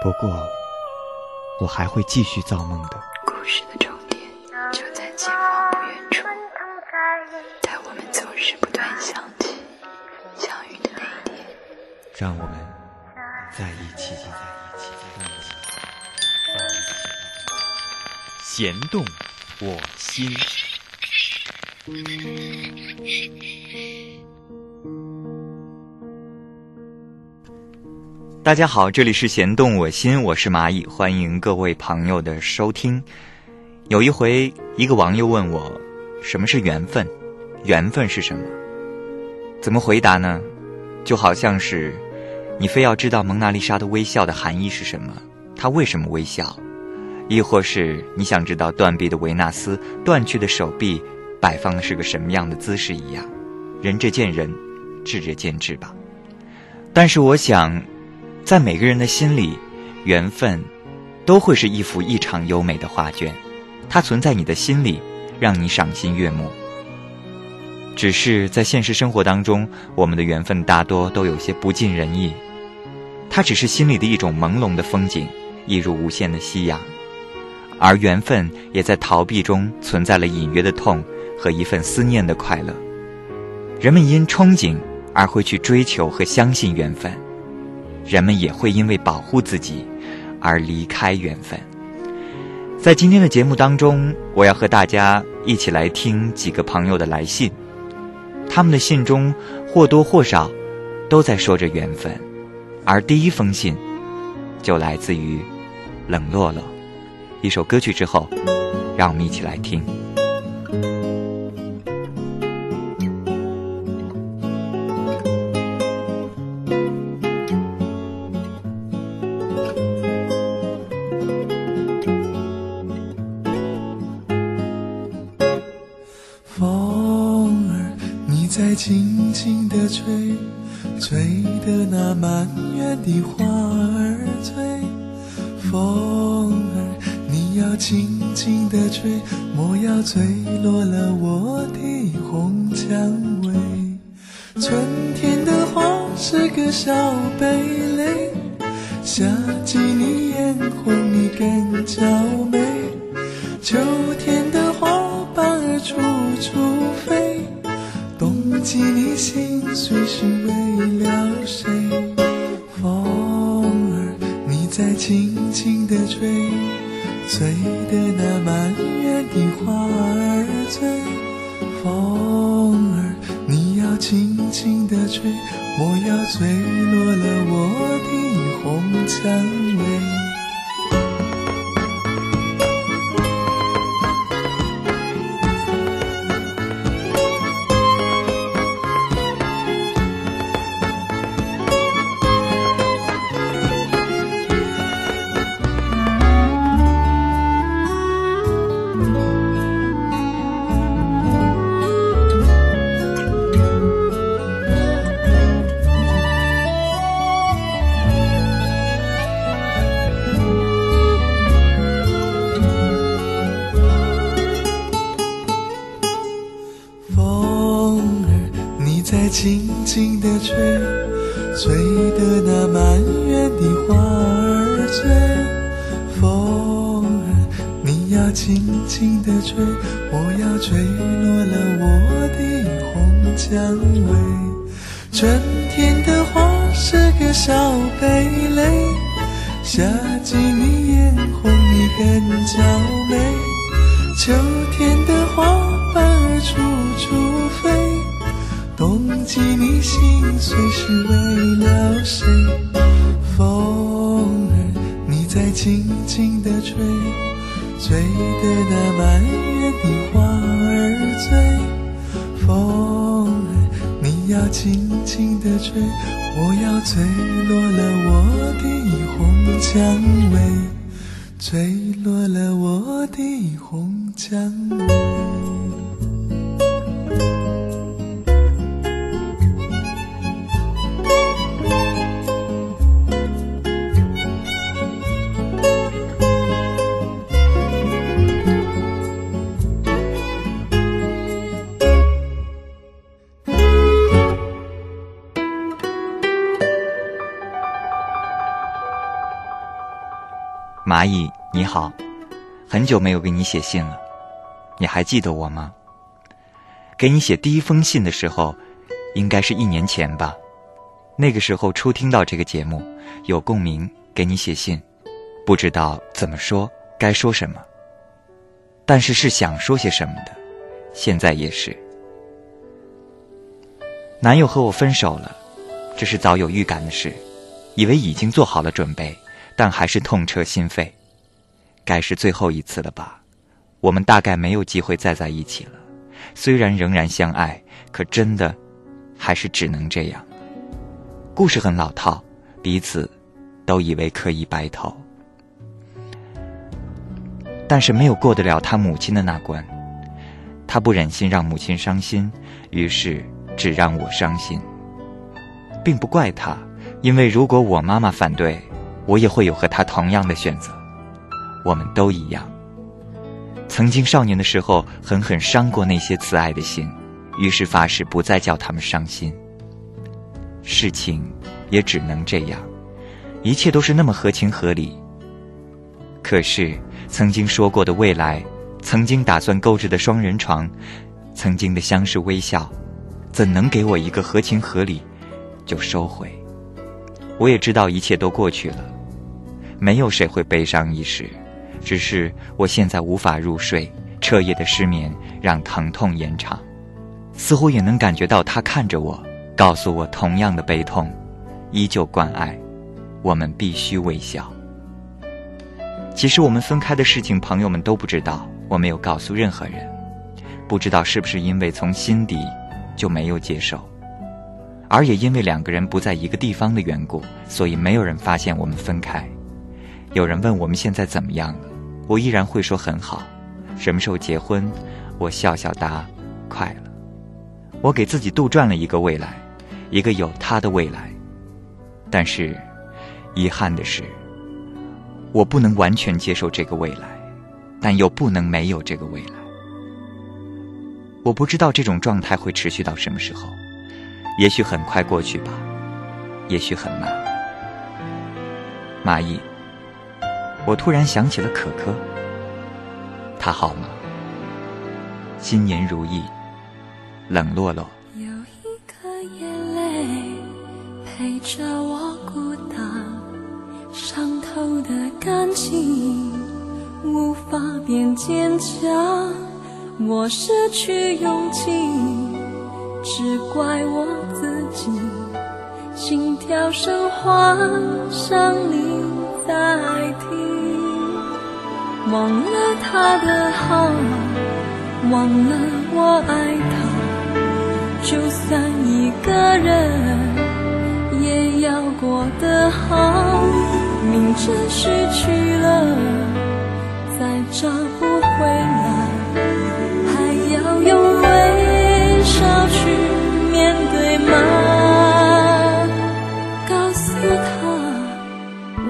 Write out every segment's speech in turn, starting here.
不过，我还会继续造梦的。故事的终点就在前方不远处，在我们总是不断想起、相遇的那一天。让我们在一起吧，在一起，在一起。弦动我心。大家好，这里是弦动我心，我是蚂蚁，欢迎各位朋友的收听。有一回，一个网友问我，什么是缘分？缘分是什么？怎么回答呢？就好像是你非要知道蒙娜丽莎的微笑的含义是什么，她为什么微笑？亦或是你想知道断臂的维纳斯断去的手臂摆放的是个什么样的姿势一样？仁者见仁，智者见智吧。但是我想。在每个人的心里，缘分都会是一幅异常优美的画卷，它存在你的心里，让你赏心悦目。只是在现实生活当中，我们的缘分大多都有些不尽人意。它只是心里的一种朦胧的风景，一如无限的夕阳。而缘分也在逃避中存在了隐约的痛和一份思念的快乐。人们因憧憬而会去追求和相信缘分。人们也会因为保护自己而离开缘分。在今天的节目当中，我要和大家一起来听几个朋友的来信。他们的信中或多或少都在说着缘分，而第一封信就来自于冷落落。一首歌曲之后，让我们一起来听。心碎是为处处飞。冬季你心碎是为了谁？风儿，你在轻轻地吹，吹得那满园的花儿醉。风儿，你要轻轻地吹，我要吹落了我的红蔷薇，吹落了我的红蔷薇。蚂蚁，你好，很久没有给你写信了，你还记得我吗？给你写第一封信的时候，应该是一年前吧。那个时候初听到这个节目，有共鸣，给你写信，不知道怎么说，该说什么。但是是想说些什么的，现在也是。男友和我分手了，这是早有预感的事，以为已经做好了准备。但还是痛彻心扉，该是最后一次了吧？我们大概没有机会再在一起了。虽然仍然相爱，可真的还是只能这样。故事很老套，彼此都以为可以白头，但是没有过得了他母亲的那关。他不忍心让母亲伤心，于是只让我伤心，并不怪他，因为如果我妈妈反对。我也会有和他同样的选择，我们都一样。曾经少年的时候，狠狠伤过那些慈爱的心，于是发誓不再叫他们伤心。事情也只能这样，一切都是那么合情合理。可是曾经说过的未来，曾经打算购置的双人床，曾经的相视微笑，怎能给我一个合情合理就收回？我也知道一切都过去了。没有谁会悲伤一时，只是我现在无法入睡，彻夜的失眠让疼痛延长。似乎也能感觉到他看着我，告诉我同样的悲痛，依旧关爱。我们必须微笑。其实我们分开的事情，朋友们都不知道，我没有告诉任何人。不知道是不是因为从心底就没有接受，而也因为两个人不在一个地方的缘故，所以没有人发现我们分开。有人问我们现在怎么样了，我依然会说很好。什么时候结婚？我笑笑答：快了。我给自己杜撰了一个未来，一个有他的未来。但是，遗憾的是，我不能完全接受这个未来，但又不能没有这个未来。我不知道这种状态会持续到什么时候，也许很快过去吧，也许很慢。蚂蚁。我突然想起了可可，他好吗？新年如意，冷落落。有一颗眼泪陪着我孤单，伤透的感情无法变坚强，我失去勇气，只怪我自己，心跳声唤上你在听。忘了他的好，忘了我爱他，就算一个人也要过得好。明知失去了，再找不回来，还要用微笑去面对吗？告诉他，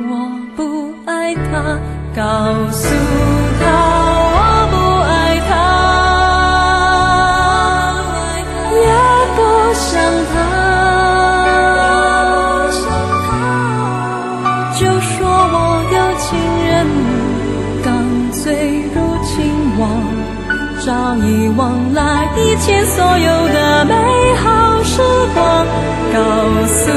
我不爱他。告诉所有情人，刚醉入情网，早已忘了以前所有的美好时光。告诉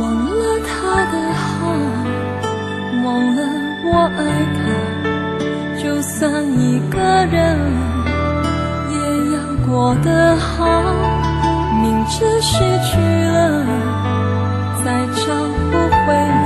忘了他的好，忘了我爱他，就算一个人也要过得好，明知失去了，再找不回。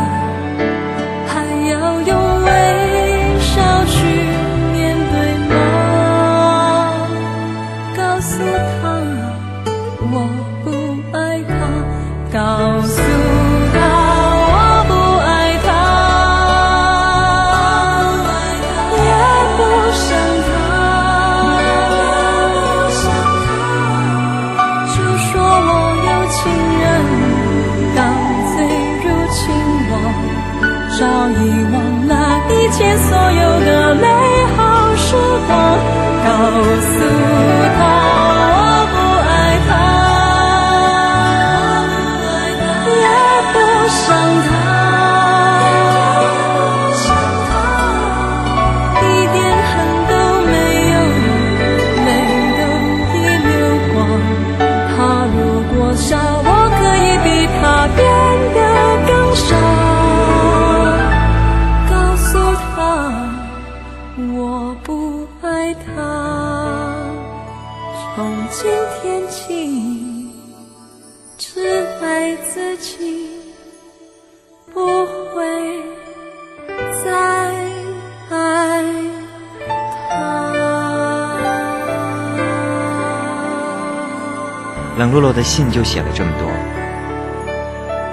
冷落落的信就写了这么多。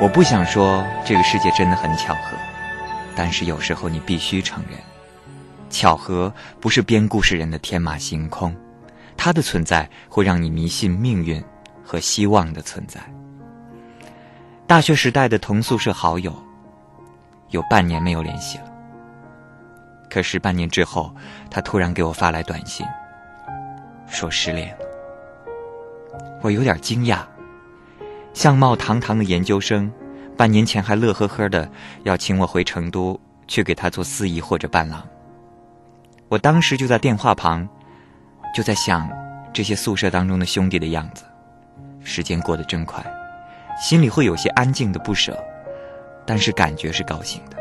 我不想说这个世界真的很巧合，但是有时候你必须承认，巧合不是编故事人的天马行空，它的存在会让你迷信命运和希望的存在。大学时代的同宿舍好友，有半年没有联系了。可是半年之后，他突然给我发来短信，说失恋。我有点惊讶，相貌堂堂的研究生，半年前还乐呵呵的要请我回成都去给他做司仪或者伴郎。我当时就在电话旁，就在想这些宿舍当中的兄弟的样子。时间过得真快，心里会有些安静的不舍，但是感觉是高兴的。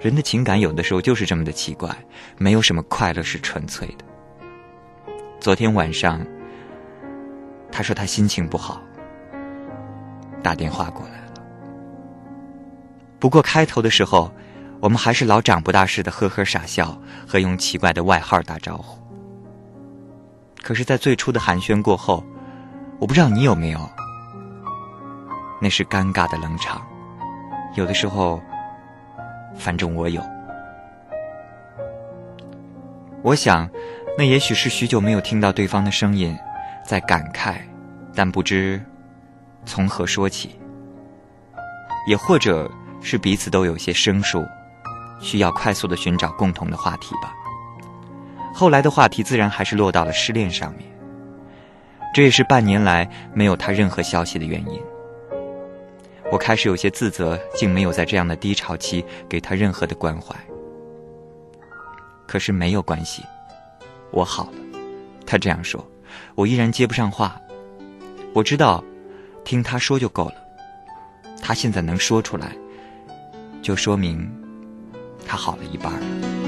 人的情感有的时候就是这么的奇怪，没有什么快乐是纯粹的。昨天晚上，他说他心情不好，打电话过来了。不过开头的时候，我们还是老长不大似的呵呵傻笑和用奇怪的外号打招呼。可是，在最初的寒暄过后，我不知道你有没有，那是尴尬的冷场。有的时候。反正我有，我想，那也许是许久没有听到对方的声音，在感慨，但不知从何说起；也或者是彼此都有些生疏，需要快速的寻找共同的话题吧。后来的话题自然还是落到了失恋上面，这也是半年来没有他任何消息的原因。我开始有些自责，竟没有在这样的低潮期给他任何的关怀。可是没有关系，我好了。他这样说，我依然接不上话。我知道，听他说就够了。他现在能说出来，就说明他好了一半了。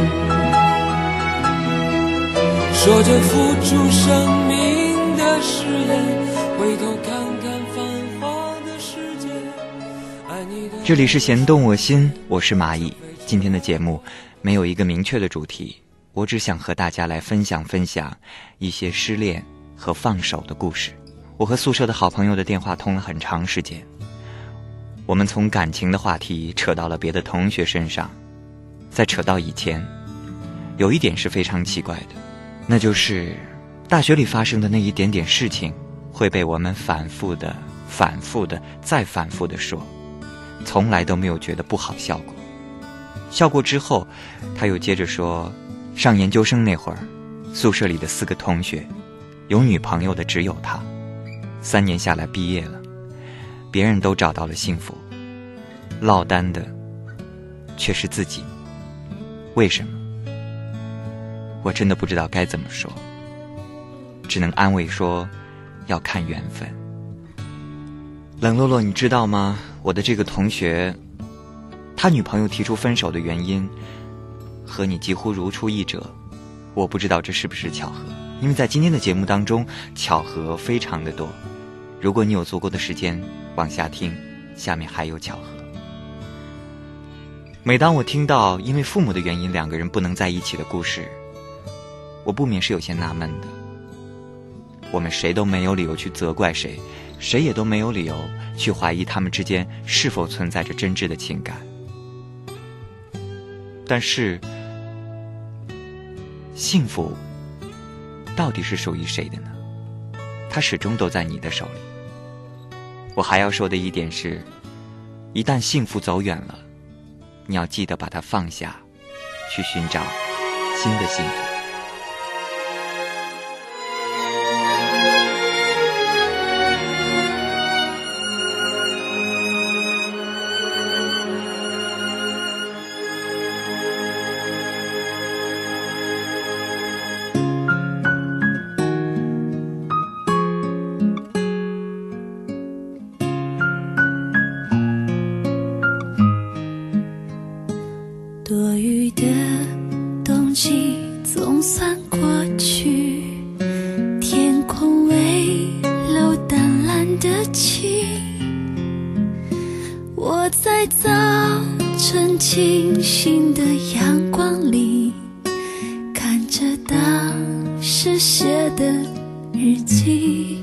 说着付出生命的誓言，回头看看繁华的世界。爱你的这里是弦动我心，我是蚂蚁。今天的节目没有一个明确的主题，我只想和大家来分享分享一些失恋和放手的故事。我和宿舍的好朋友的电话通了很长时间，我们从感情的话题扯到了别的同学身上，再扯到以前，有一点是非常奇怪的。那就是大学里发生的那一点点事情，会被我们反复的、反复的、再反复的说，从来都没有觉得不好笑过。笑过之后，他又接着说，上研究生那会儿，宿舍里的四个同学，有女朋友的只有他，三年下来毕业了，别人都找到了幸福，落单的却是自己，为什么？我真的不知道该怎么说，只能安慰说，要看缘分。冷落落，你知道吗？我的这个同学，他女朋友提出分手的原因，和你几乎如出一辙。我不知道这是不是巧合，因为在今天的节目当中，巧合非常的多。如果你有足够的时间往下听，下面还有巧合。每当我听到因为父母的原因两个人不能在一起的故事，我不免是有些纳闷的。我们谁都没有理由去责怪谁谁也都没有理由去怀疑他们之间是否存在着真挚的情感。但是幸福到底是属于谁的呢？它始终都在你的手里。我还要说的一点是一旦幸福走远了你要记得把它放下去寻找新的幸福。的情，我在早晨清醒的阳光里看着当时写的日记。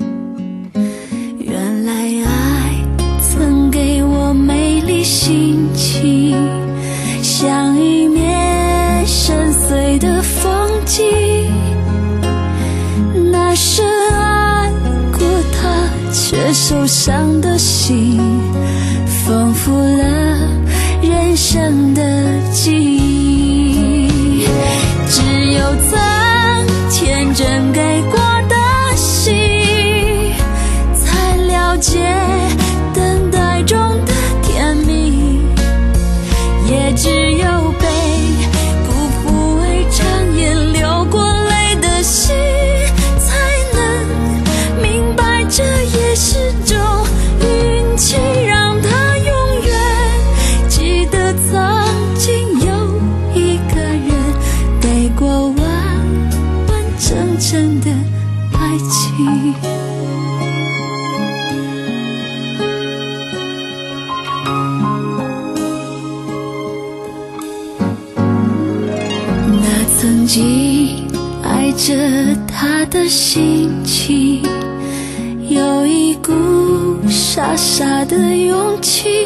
傻的勇气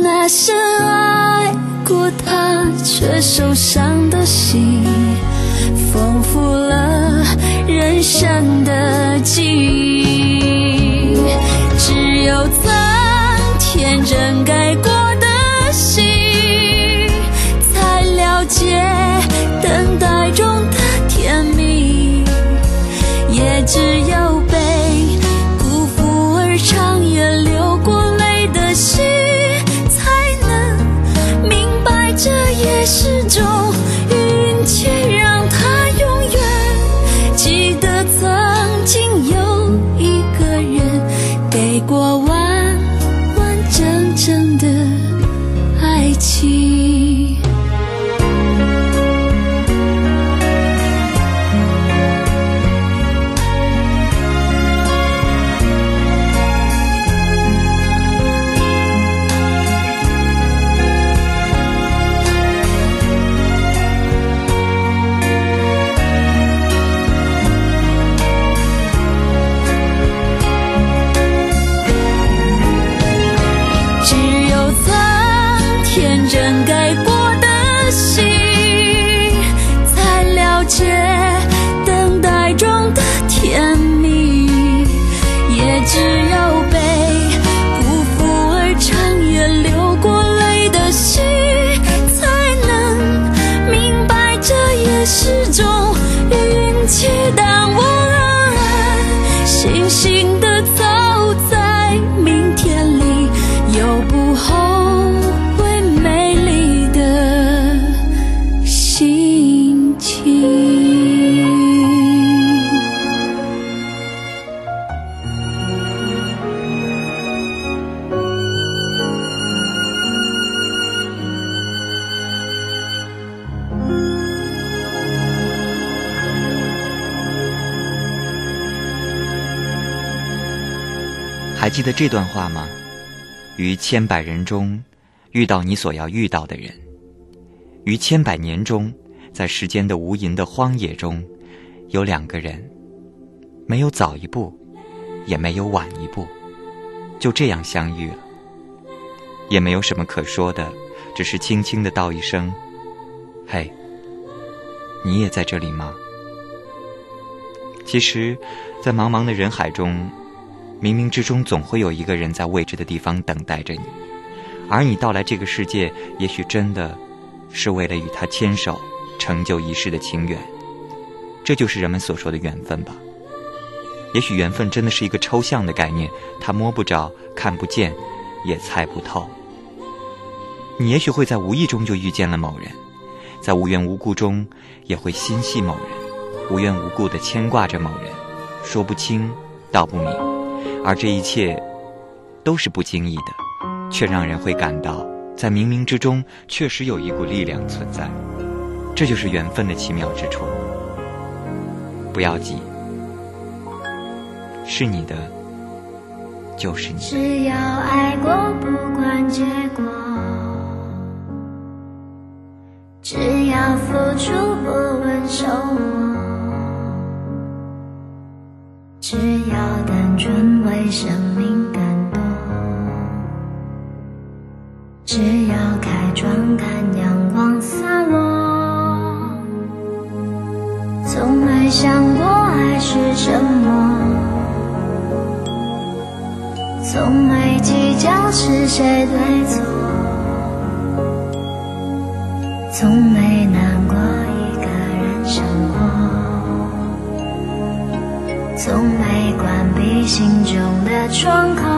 那深爱过他却受伤的心丰富了人生的记忆。只有曾天真感的这段话吗？于千百人中遇到你所要遇到的人。于千百年中在时间的无垠的荒野中有两个人没有早一步也没有晚一步就这样相遇了。也没有什么可说的只是轻轻的道一声嘿你也在这里吗？其实在茫茫的人海中冥冥之中总会有一个人在未知的地方等待着你。而你到来这个世界也许真的是为了与他牵手成就一世的情缘。这就是人们所说的缘分吧。也许缘分真的是一个抽象的概念他摸不着看不见也猜不透。你也许会在无意中就遇见了某人在无缘无故中也会心系某人无缘无故的牵挂着某人说不清道不明。而这一切都是不经意的，却让人会感到在冥冥之中确实有一股力量存在，这就是缘分的奇妙之处。不要急，是你的就是你。只要爱过，不管结果。只要付出，不问收获；只要单纯为生命感动；只要开窗看阳光洒落。从没想过爱是什么，从没计较是谁对错。从没难心中的窗口。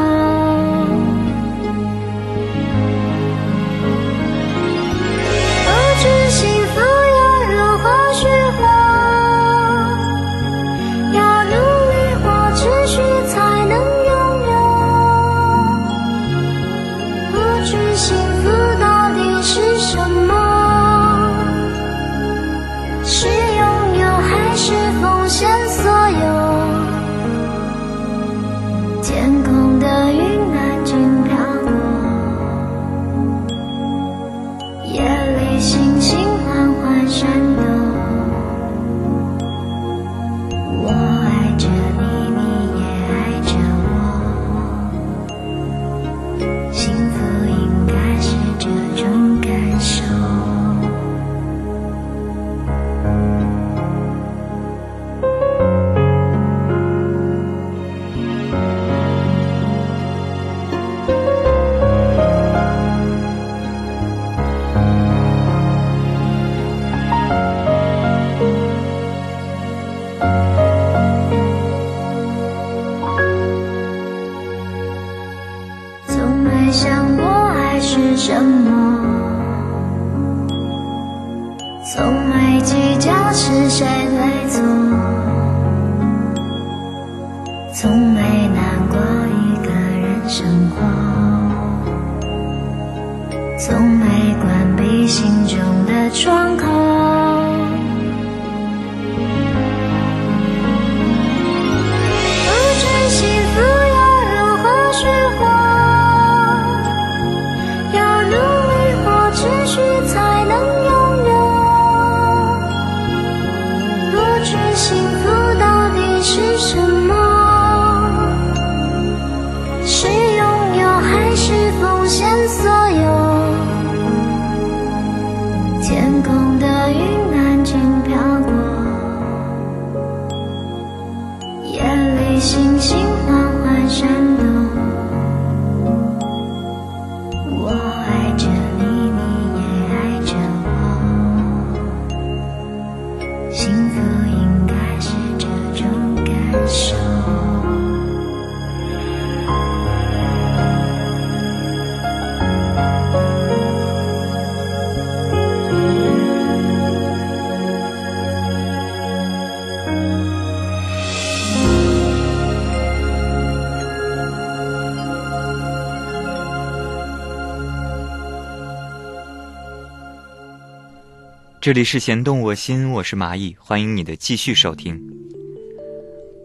这里是弦动我心，我是蚂蚁，欢迎你的继续收听。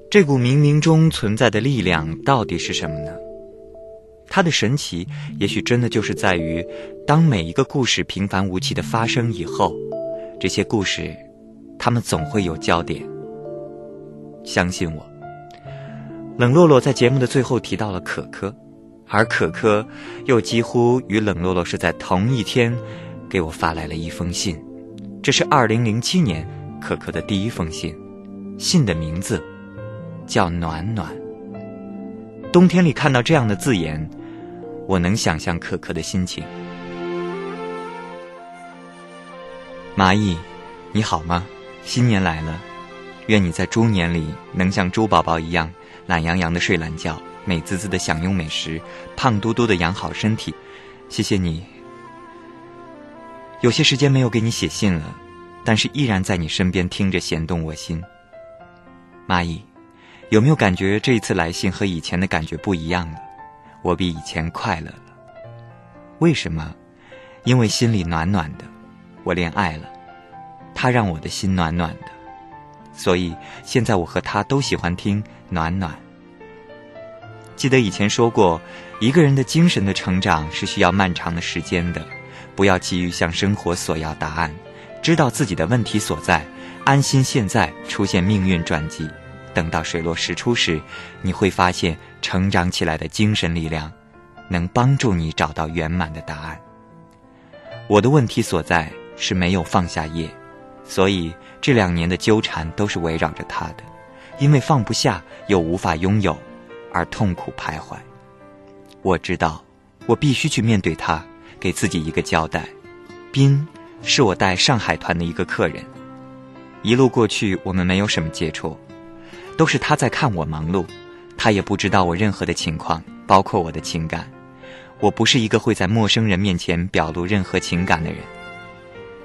这股冥冥中存在的力量到底是什么呢？它的神奇，也许真的就是在于，当每一个故事平凡无奇的发生以后，这些故事，他们总会有焦点。相信我，冷落落在节目的最后提到了可可，而可可又几乎与冷落落是在同一天给我发来了一封信。这是二零零七年可可的第一封信，信的名字叫“暖暖”。冬天里看到这样的字眼，我能想象可可的心情。蚂蚁，你好吗？新年来了，愿你在猪年里能像猪宝宝一样懒洋洋的睡懒觉，美滋滋的享用美食，胖嘟嘟的养好身体。谢谢你。有些时间没有给你写信了，但是依然在你身边听着，弦动我心。蚂蚁，有没有感觉这一次来信和以前的感觉不一样了？我比以前快乐了。为什么？因为心里暖暖的，我恋爱了，他让我的心暖暖的，所以现在我和他都喜欢听暖暖。记得以前说过，一个人的精神的成长是需要漫长的时间的，不要急于向生活索要答案，知道自己的问题所在，安心现在出现命运转机。等到水落石出时，你会发现成长起来的精神力量，能帮助你找到圆满的答案。我的问题所在是没有放下业，所以这两年的纠缠都是围绕着他的，因为放不下又无法拥有，而痛苦徘徊。我知道，我必须去面对他，给自己一个交代。斌是我带上海团的一个客人，一路过去我们没有什么接触。都是他在看我忙碌，他也不知道我任何的情况，包括我的情感。我不是一个会在陌生人面前表露任何情感的人。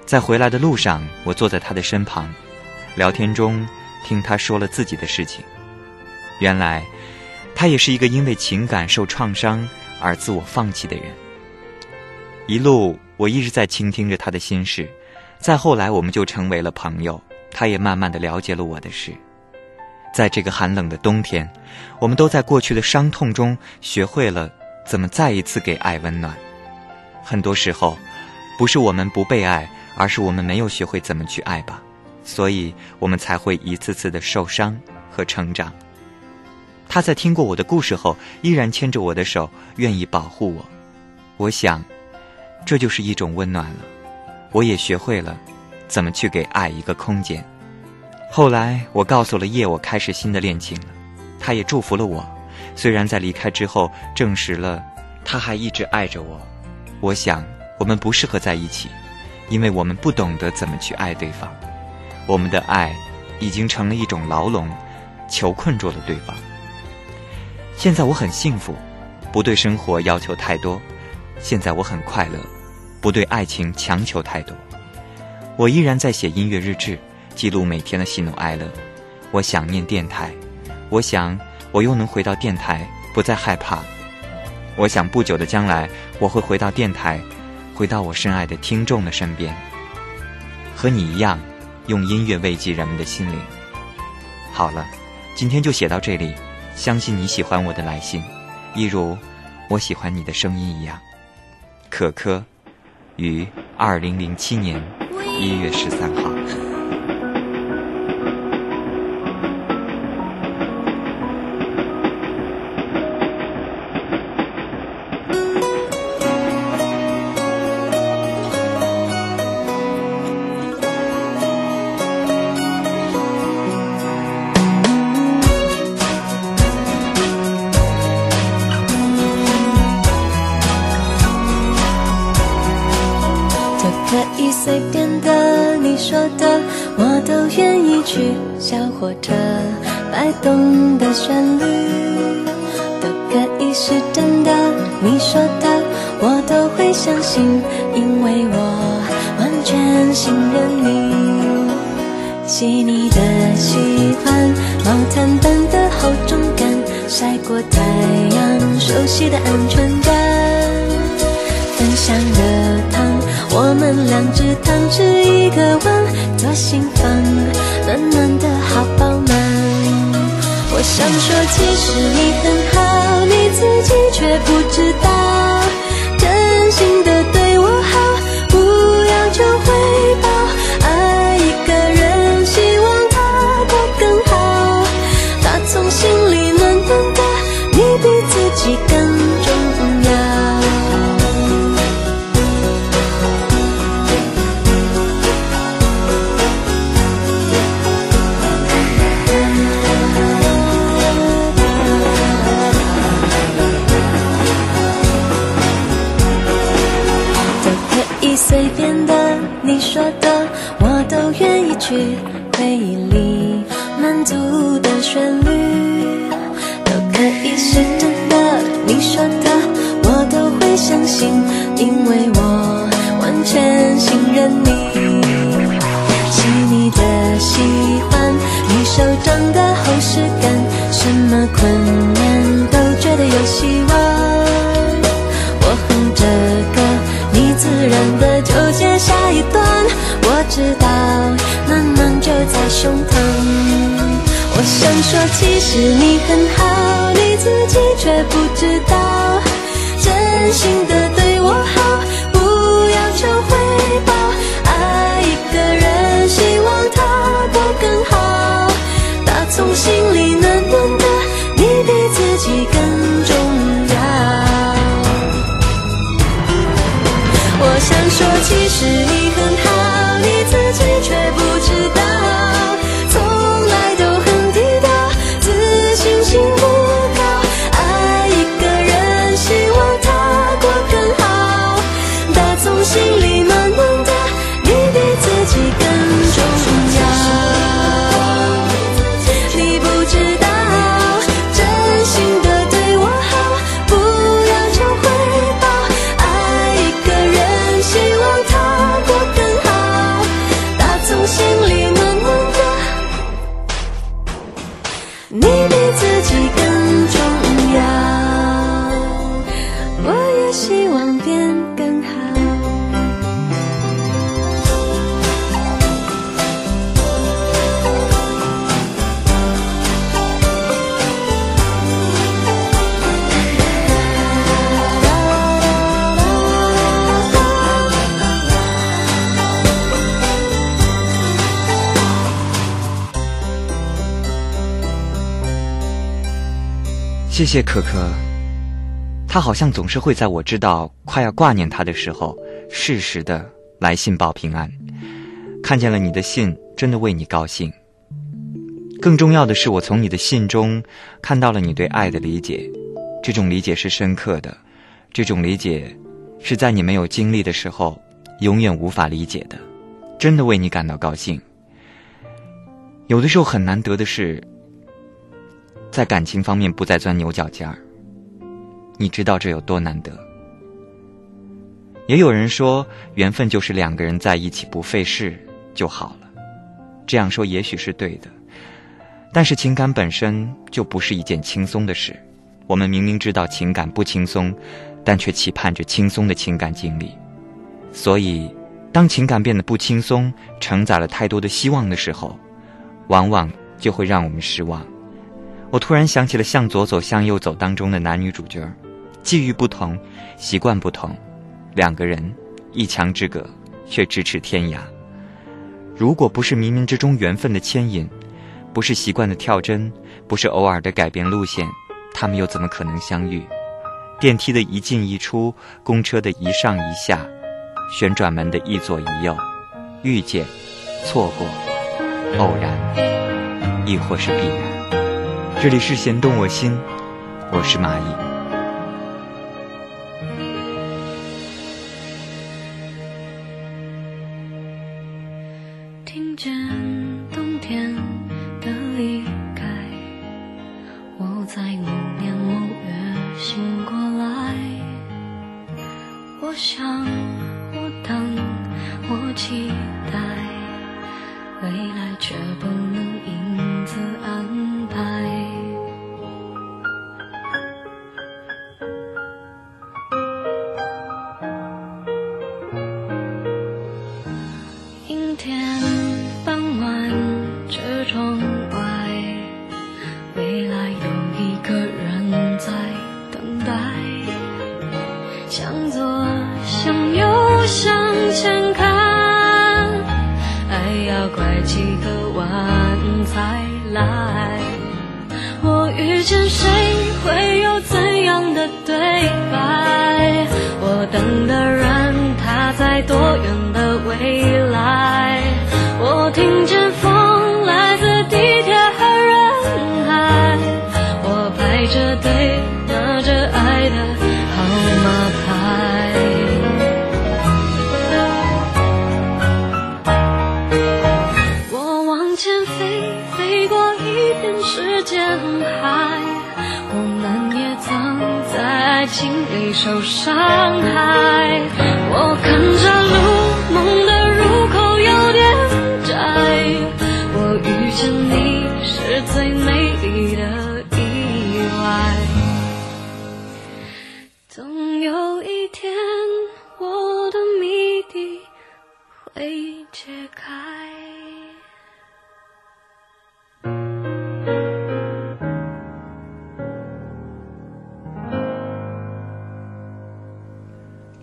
在回来的路上，我坐在他的身旁，聊天中听他说了自己的事情。原来，他也是一个因为情感受创伤而自我放弃的人。一路我一直在倾听着他的心事，再后来我们就成为了朋友，他也慢慢的了解了我的事。在这个寒冷的冬天，我们都在过去的伤痛中学会了怎么再一次给爱温暖。很多时候，不是我们不被爱，而是我们没有学会怎么去爱吧，所以我们才会一次次的受伤和成长。他在听过我的故事后，依然牵着我的手，愿意保护我。我想，这就是一种温暖了。我也学会了怎么去给爱一个空间。后来，我告诉了叶，我开始新的恋情了。他也祝福了我，虽然在离开之后证实了，他还一直爱着我。我想，我们不适合在一起，因为我们不懂得怎么去爱对方。我们的爱已经成了一种牢笼，囚困住了对方。现在我很幸福，不对生活要求太多。现在我很快乐，不对爱情强求太多。我依然在写音乐日志。记录每天的喜怒哀乐，我想念电台，我想我又能回到电台，不再害怕。我想不久的将来，我会回到电台，回到我深爱的听众的身边，和你一样，用音乐慰藉人们的心灵。好了，今天就写到这里，相信你喜欢我的来信，一如我喜欢你的声音一样。可可，于二零零七年一月十三号。谢谢可可，他好像总是会在我知道快要挂念他的时候，适时的来信报平安。看见了你的信，真的为你高兴。更重要的是，我从你的信中看到了你对爱的理解，这种理解是深刻的，这种理解是在你没有经历的时候永远无法理解的。真的为你感到高兴。有的时候很难得的是。在感情方面不再钻牛角尖儿，你知道这有多难得。也有人说，缘分就是两个人在一起不费事就好了。这样说也许是对的，但是情感本身就不是一件轻松的事。我们明明知道情感不轻松，但却期盼着轻松的情感经历。所以，当情感变得不轻松，承载了太多的希望的时候，往往就会让我们失望。我突然想起了《向左走，向右走》当中的男女主角，际遇不同，习惯不同，两个人一墙之隔，却咫尺天涯。如果不是冥冥之中缘分的牵引，不是习惯的跳针，不是偶尔的改变路线，他们又怎么可能相遇？电梯的一进一出，公车的一上一下，旋转门的一左一右，遇见、错过、偶然，亦或是必然。这里是弦动我心，我是蚂蚁。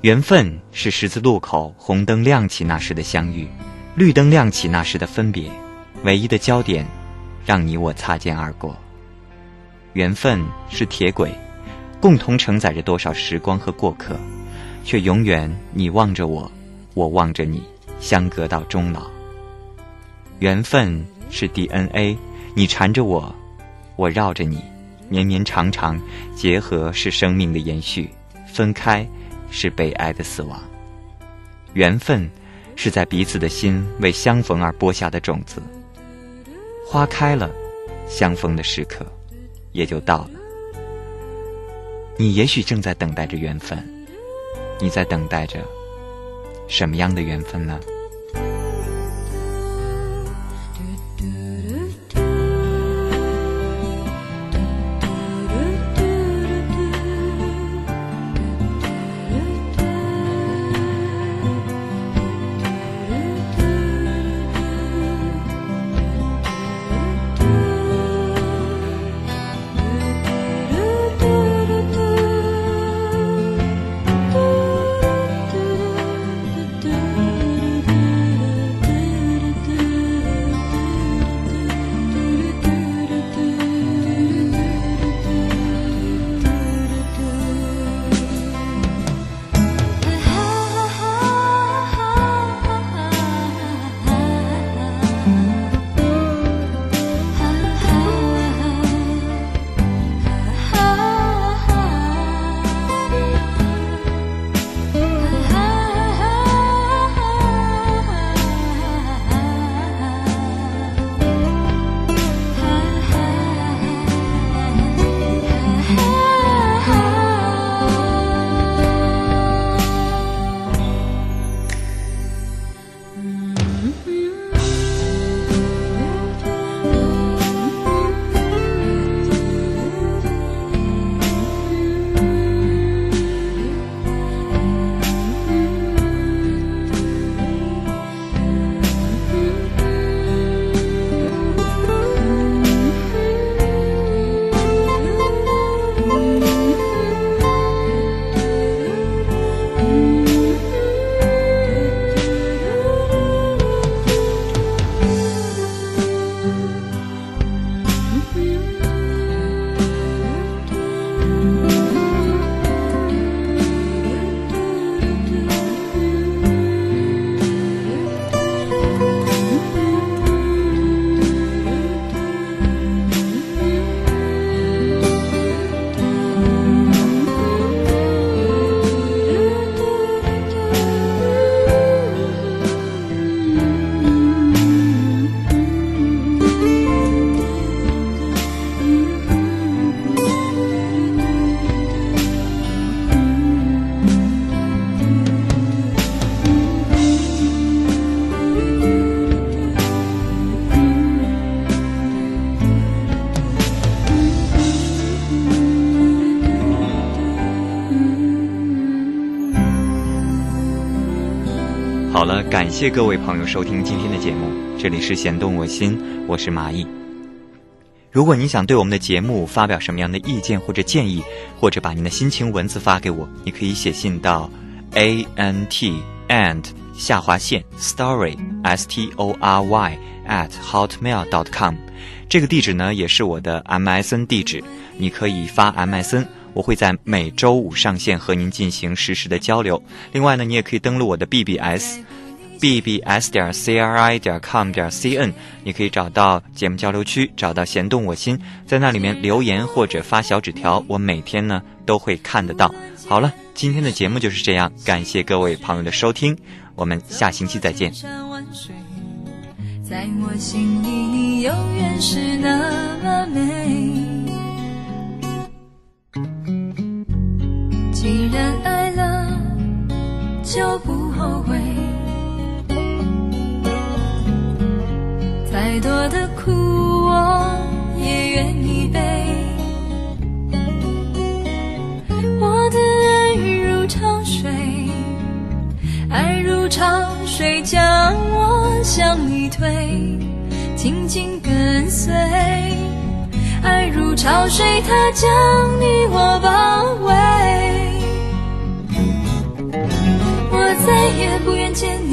缘分是十字路口红灯亮起那时的相遇，绿灯亮起那时的分别，唯一的焦点，让你我擦肩而过。缘分是铁轨，共同承载着多少时光和过客，却永远你望着我，我望着你，相隔到终老。缘分是 DNA，你缠着我，我绕着你，绵绵长长，结合是生命的延续，分开。是悲哀的死亡。缘分，是在彼此的心为相逢而播下的种子。花开了，相逢的时刻也就到了。你也许正在等待着缘分，你在等待着什么样的缘分呢？谢各位朋友收听今天的节目，这里是弦动我心，我是蚂蚁。如果你想对我们的节目发表什么样的意见或者建议，或者把您的心情文字发给我，你可以写信到 a n t and 下划线 story s t o r y at hotmail dot com，这个地址呢也是我的 M S N 地址，你可以发 M S N。我会在每周五上线和您进行实时的交流。另外呢，你也可以登录我的 b b s bbs. 点 CRI 点 com 点 CN，你可以找到节目交流区，找到弦动我心，在那里面留言或者发小纸条，我每天呢都会看得到。好了，今天的节目就是这样，感谢各位朋友的收听，我们下星期再见。在我心里，你永远是那么美。既然爱了，就不后悔。再多的苦，我也愿意背。我的爱如潮水，爱如潮水将我向你推，紧紧跟随。爱如潮水，它将你我包围。我再也不愿见你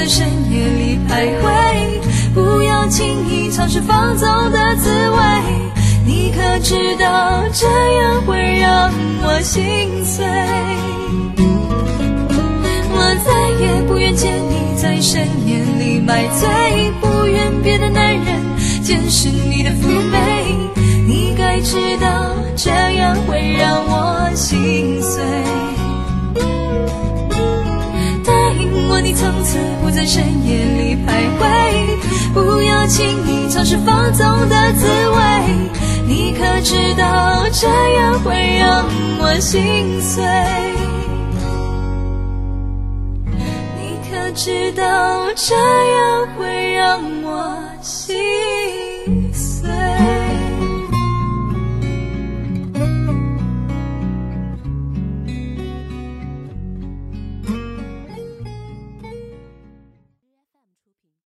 在深夜里徘徊，不要轻易尝试放纵的滋味。你可知道，这样会让我心碎？我再也不愿见你在深夜里买醉，不愿别的男人见识你的妩媚。你该知道，这样会让我心碎。答应我，你从此不在深夜里徘徊，不要轻易尝试放纵的滋味。你可知道，这样会让我心碎？你可知道，这样会让我心